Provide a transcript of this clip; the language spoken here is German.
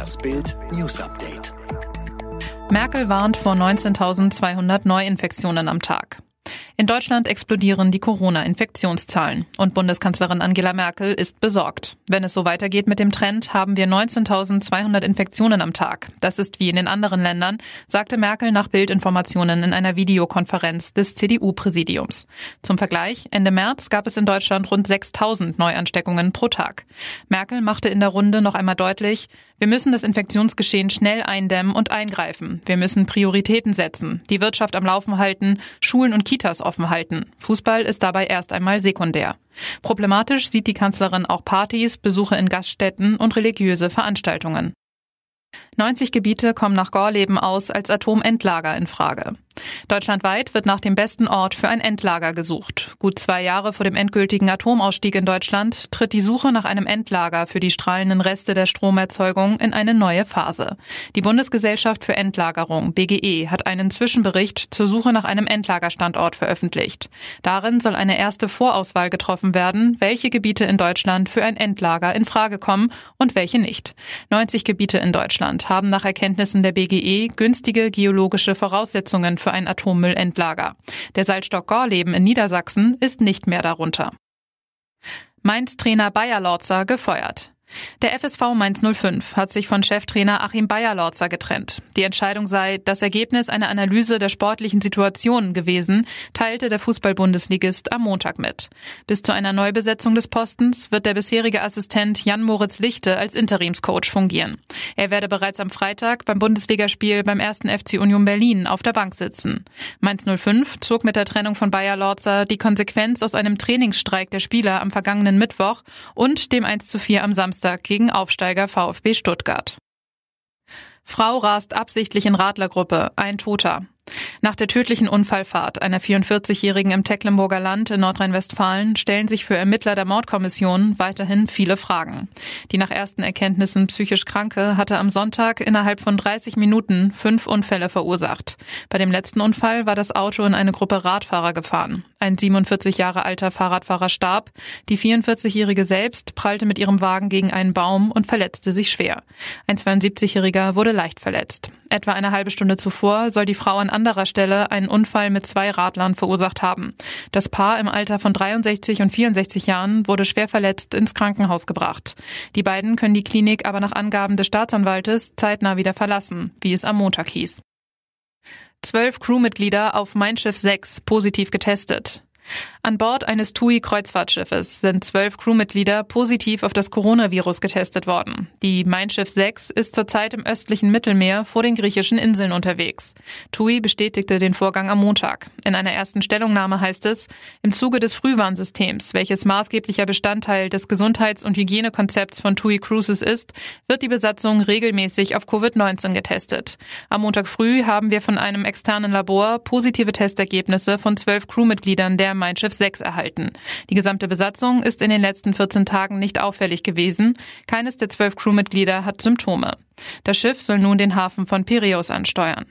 Das Bild News Update. Merkel warnt vor 19.200 Neuinfektionen am Tag. In Deutschland explodieren die Corona-Infektionszahlen und Bundeskanzlerin Angela Merkel ist besorgt. Wenn es so weitergeht mit dem Trend, haben wir 19.200 Infektionen am Tag. Das ist wie in den anderen Ländern, sagte Merkel nach Bildinformationen in einer Videokonferenz des CDU-Präsidiums. Zum Vergleich, Ende März gab es in Deutschland rund 6.000 Neuansteckungen pro Tag. Merkel machte in der Runde noch einmal deutlich, wir müssen das Infektionsgeschehen schnell eindämmen und eingreifen. Wir müssen Prioritäten setzen, die Wirtschaft am Laufen halten, Schulen und Kitas offen halten. Fußball ist dabei erst einmal sekundär. Problematisch sieht die Kanzlerin auch Partys, Besuche in Gaststätten und religiöse Veranstaltungen. 90 Gebiete kommen nach Gorleben aus als Atomendlager in Frage. Deutschlandweit wird nach dem besten Ort für ein Endlager gesucht. Gut zwei Jahre vor dem endgültigen Atomausstieg in Deutschland tritt die Suche nach einem Endlager für die strahlenden Reste der Stromerzeugung in eine neue Phase. Die Bundesgesellschaft für Endlagerung, BGE, hat einen Zwischenbericht zur Suche nach einem Endlagerstandort veröffentlicht. Darin soll eine erste Vorauswahl getroffen werden, welche Gebiete in Deutschland für ein Endlager in Frage kommen und welche nicht. 90 Gebiete in Deutschland haben nach Erkenntnissen der BGE günstige geologische Voraussetzungen für ein Atommüllendlager. Der Salzstock Gorleben in Niedersachsen ist nicht mehr darunter. Mainz-Trainer Bayer Lorzer gefeuert. Der FSV Mainz 05 hat sich von Cheftrainer Achim Bayer-Lorzer getrennt. Die Entscheidung sei das Ergebnis einer Analyse der sportlichen Situation gewesen, teilte der Fußball-Bundesligist am Montag mit. Bis zu einer Neubesetzung des Postens wird der bisherige Assistent Jan-Moritz Lichte als Interimscoach fungieren. Er werde bereits am Freitag beim Bundesligaspiel beim ersten FC Union Berlin auf der Bank sitzen. Mainz 05 zog mit der Trennung von Bayer-Lorzer die Konsequenz aus einem Trainingsstreik der Spieler am vergangenen Mittwoch und dem 1 zu 4 am Samstag Samstag gegen Aufsteiger VfB Stuttgart. Frau rast absichtlich in Radlergruppe, ein Toter. Nach der tödlichen Unfallfahrt einer 44-Jährigen im Tecklenburger Land in Nordrhein-Westfalen stellen sich für Ermittler der Mordkommission weiterhin viele Fragen. Die nach ersten Erkenntnissen psychisch Kranke hatte am Sonntag innerhalb von 30 Minuten fünf Unfälle verursacht. Bei dem letzten Unfall war das Auto in eine Gruppe Radfahrer gefahren. Ein 47 Jahre alter Fahrradfahrer starb. Die 44-Jährige selbst prallte mit ihrem Wagen gegen einen Baum und verletzte sich schwer. Ein 72-Jähriger wurde leicht verletzt. Etwa eine halbe Stunde zuvor soll die Frau an anderer Stelle einen Unfall mit zwei Radlern verursacht haben. Das Paar im Alter von 63 und 64 Jahren wurde schwer verletzt ins Krankenhaus gebracht. Die beiden können die Klinik aber nach Angaben des Staatsanwaltes zeitnah wieder verlassen, wie es am Montag hieß. Zwölf Crewmitglieder auf Mein Schiff 6 positiv getestet. An Bord eines TUI-Kreuzfahrtschiffes sind zwölf Crewmitglieder positiv auf das Coronavirus getestet worden. Die Mein Schiff 6 ist zurzeit im östlichen Mittelmeer vor den griechischen Inseln unterwegs. TUI bestätigte den Vorgang am Montag. In einer ersten Stellungnahme heißt es, im Zuge des Frühwarnsystems, welches maßgeblicher Bestandteil des Gesundheits- und Hygienekonzepts von TUI Cruises ist, wird die Besatzung regelmäßig auf Covid-19 getestet. Am Montag früh haben wir von einem externen Labor positive Testergebnisse von zwölf Crewmitgliedern der Mein Schiff 6 erhalten. Die gesamte Besatzung ist in den letzten 14 Tagen nicht auffällig gewesen. Keines der zwölf Crewmitglieder hat Symptome. Das Schiff soll nun den Hafen von Piräus ansteuern.